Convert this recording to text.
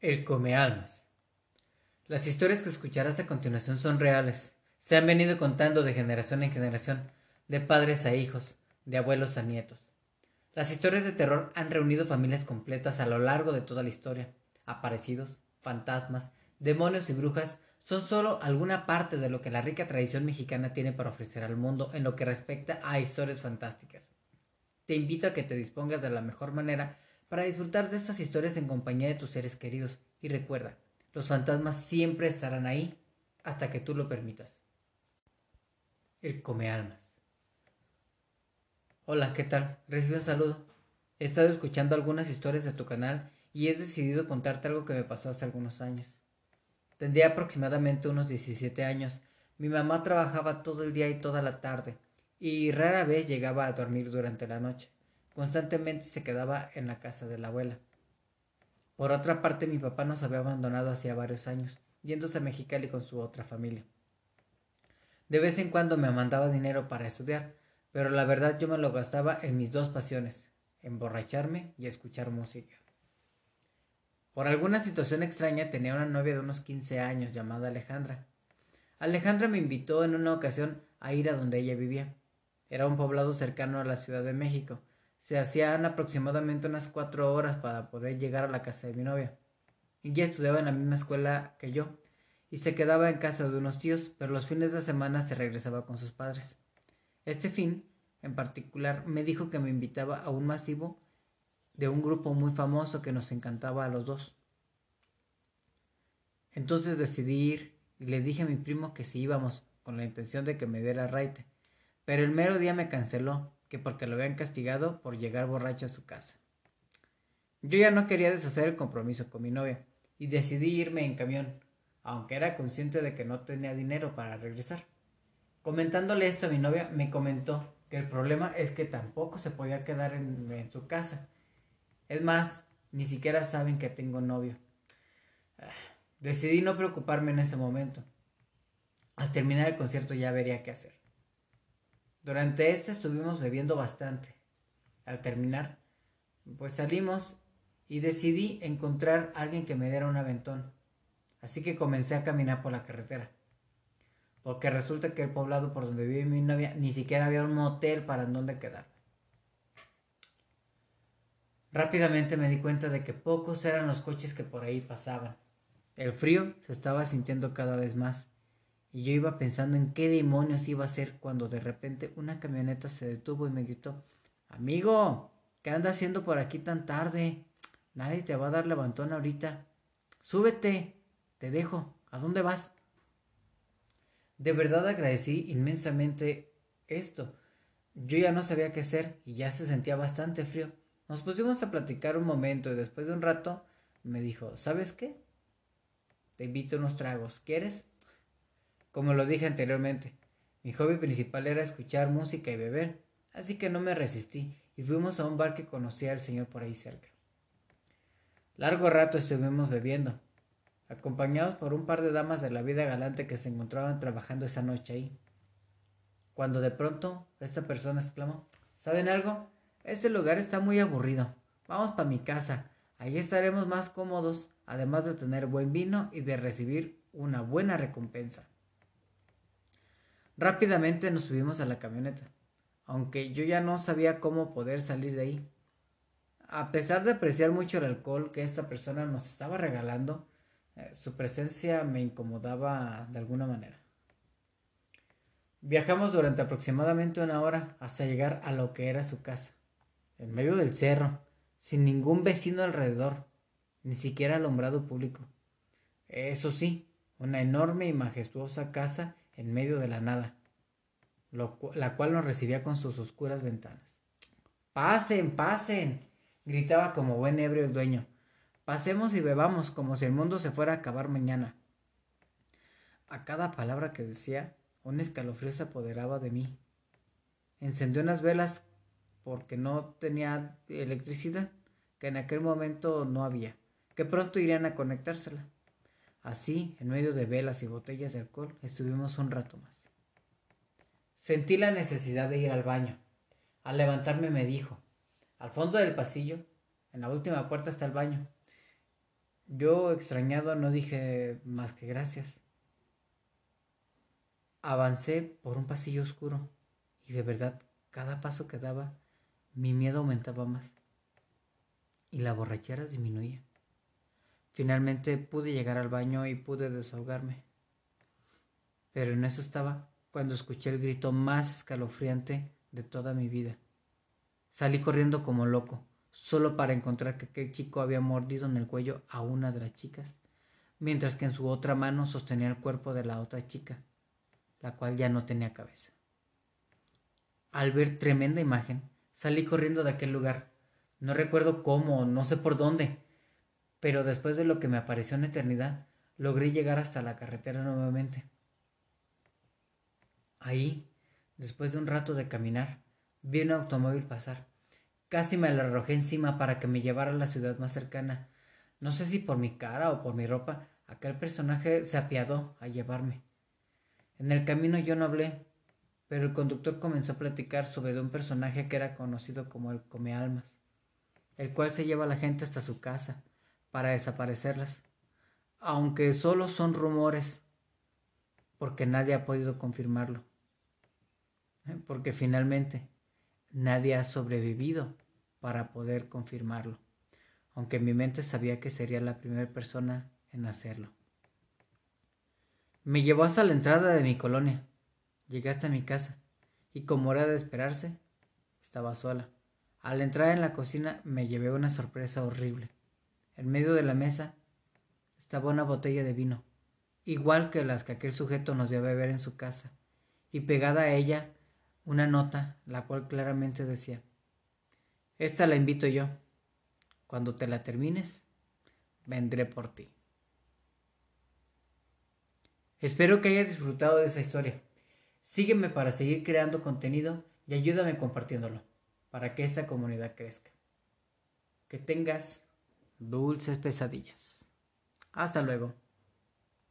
El come almas. Las historias que escucharás a continuación son reales. Se han venido contando de generación en generación, de padres a hijos, de abuelos a nietos. Las historias de terror han reunido familias completas a lo largo de toda la historia. Aparecidos, fantasmas, demonios y brujas son solo alguna parte de lo que la rica tradición mexicana tiene para ofrecer al mundo en lo que respecta a historias fantásticas. Te invito a que te dispongas de la mejor manera para disfrutar de estas historias en compañía de tus seres queridos. Y recuerda, los fantasmas siempre estarán ahí hasta que tú lo permitas. El come almas. Hola, ¿qué tal? Recibe un saludo. He estado escuchando algunas historias de tu canal y he decidido contarte algo que me pasó hace algunos años. Tendría aproximadamente unos 17 años. Mi mamá trabajaba todo el día y toda la tarde, y rara vez llegaba a dormir durante la noche. Constantemente se quedaba en la casa de la abuela. Por otra parte, mi papá nos había abandonado hacía varios años, yéndose a Mexicali con su otra familia. De vez en cuando me mandaba dinero para estudiar, pero la verdad yo me lo gastaba en mis dos pasiones, emborracharme y escuchar música. Por alguna situación extraña tenía una novia de unos 15 años llamada Alejandra. Alejandra me invitó en una ocasión a ir a donde ella vivía. Era un poblado cercano a la Ciudad de México, se hacían aproximadamente unas cuatro horas para poder llegar a la casa de mi novia. Ella estudiaba en la misma escuela que yo y se quedaba en casa de unos tíos, pero los fines de semana se regresaba con sus padres. Este fin, en particular, me dijo que me invitaba a un masivo de un grupo muy famoso que nos encantaba a los dos. Entonces decidí ir y le dije a mi primo que si íbamos, con la intención de que me diera raite, pero el mero día me canceló que porque lo habían castigado por llegar borracho a su casa. Yo ya no quería deshacer el compromiso con mi novia y decidí irme en camión, aunque era consciente de que no tenía dinero para regresar. Comentándole esto a mi novia, me comentó que el problema es que tampoco se podía quedar en, su casa. Es más, ni siquiera saben que tengo novio. Ah, decidí no preocuparme en ese momento. Al terminar el concierto ya vería qué hacer. Durante este estuvimos bebiendo bastante. Al terminar, pues salimos y decidí encontrar a alguien que me diera un aventón. Así que comencé a caminar por la carretera. Porque resulta que el poblado por donde vive mi novia ni siquiera había un motel para donde quedar. Rápidamente me di cuenta de que pocos eran los coches que por ahí pasaban. El frío se estaba sintiendo cada vez más y yo iba pensando en qué demonios iba a hacer cuando de repente una camioneta se detuvo y me gritó Amigo, ¿qué andas haciendo por aquí tan tarde? Nadie te va a dar levantón ahorita. Súbete, te dejo. ¿A dónde vas? De verdad agradecí inmensamente esto. Yo ya no sabía qué hacer y ya se sentía bastante frío. Nos pusimos a platicar un momento y después de un rato me dijo, ¿sabes qué? Te invito unos tragos. ¿Quieres? Como lo dije anteriormente, mi hobby principal era escuchar música y beber, así que no me resistí y fuimos a un bar que conocía al señor por ahí cerca. Largo rato estuvimos bebiendo, acompañados por un par de damas de la vida galante que se encontraban trabajando esa noche ahí. Cuando de pronto esta persona exclamó ¿Saben algo? Este lugar está muy aburrido. Vamos para mi casa. Allí estaremos más cómodos, además de tener buen vino y de recibir una buena recompensa. Rápidamente nos subimos a la camioneta, aunque yo ya no sabía cómo poder salir de ahí. A pesar de apreciar mucho el alcohol que esta persona nos estaba regalando, eh, su presencia me incomodaba de alguna manera. Viajamos durante aproximadamente una hora hasta llegar a lo que era su casa, en medio del cerro, sin ningún vecino alrededor, ni siquiera alumbrado público. Eso sí, una enorme y majestuosa casa en medio de la nada, la cual nos recibía con sus oscuras ventanas. Pasen, pasen, gritaba como buen ebrio el dueño. Pasemos y bebamos como si el mundo se fuera a acabar mañana. A cada palabra que decía, un escalofrío se apoderaba de mí. Encendió unas velas porque no tenía electricidad, que en aquel momento no había, que pronto irían a conectársela. Así, en medio de velas y botellas de alcohol, estuvimos un rato más. Sentí la necesidad de ir al baño. Al levantarme me dijo, al fondo del pasillo, en la última puerta está el baño. Yo, extrañado, no dije más que gracias. Avancé por un pasillo oscuro y de verdad, cada paso que daba, mi miedo aumentaba más y la borrachera disminuía. Finalmente pude llegar al baño y pude desahogarme. Pero en eso estaba cuando escuché el grito más escalofriante de toda mi vida. Salí corriendo como loco, solo para encontrar que aquel chico había mordido en el cuello a una de las chicas, mientras que en su otra mano sostenía el cuerpo de la otra chica, la cual ya no tenía cabeza. Al ver tremenda imagen, salí corriendo de aquel lugar. No recuerdo cómo, no sé por dónde, pero después de lo que me apareció en eternidad, logré llegar hasta la carretera nuevamente. Ahí, después de un rato de caminar, vi un automóvil pasar. Casi me lo arrojé encima para que me llevara a la ciudad más cercana. No sé si por mi cara o por mi ropa, aquel personaje se apiadó a llevarme. En el camino yo no hablé, pero el conductor comenzó a platicar sobre un personaje que era conocido como el Come Almas, el cual se lleva a la gente hasta su casa para desaparecerlas, aunque solo son rumores, porque nadie ha podido confirmarlo, porque finalmente nadie ha sobrevivido para poder confirmarlo, aunque mi mente sabía que sería la primera persona en hacerlo. Me llevó hasta la entrada de mi colonia. Llegué hasta mi casa y como era de esperarse, estaba sola. Al entrar en la cocina me llevé una sorpresa horrible. En medio de la mesa estaba una botella de vino, igual que las que aquel sujeto nos dio a beber en su casa, y pegada a ella una nota, la cual claramente decía, Esta la invito yo. Cuando te la termines, vendré por ti. Espero que hayas disfrutado de esa historia. Sígueme para seguir creando contenido y ayúdame compartiéndolo para que esa comunidad crezca. Que tengas dulces pesadillas. Hasta luego.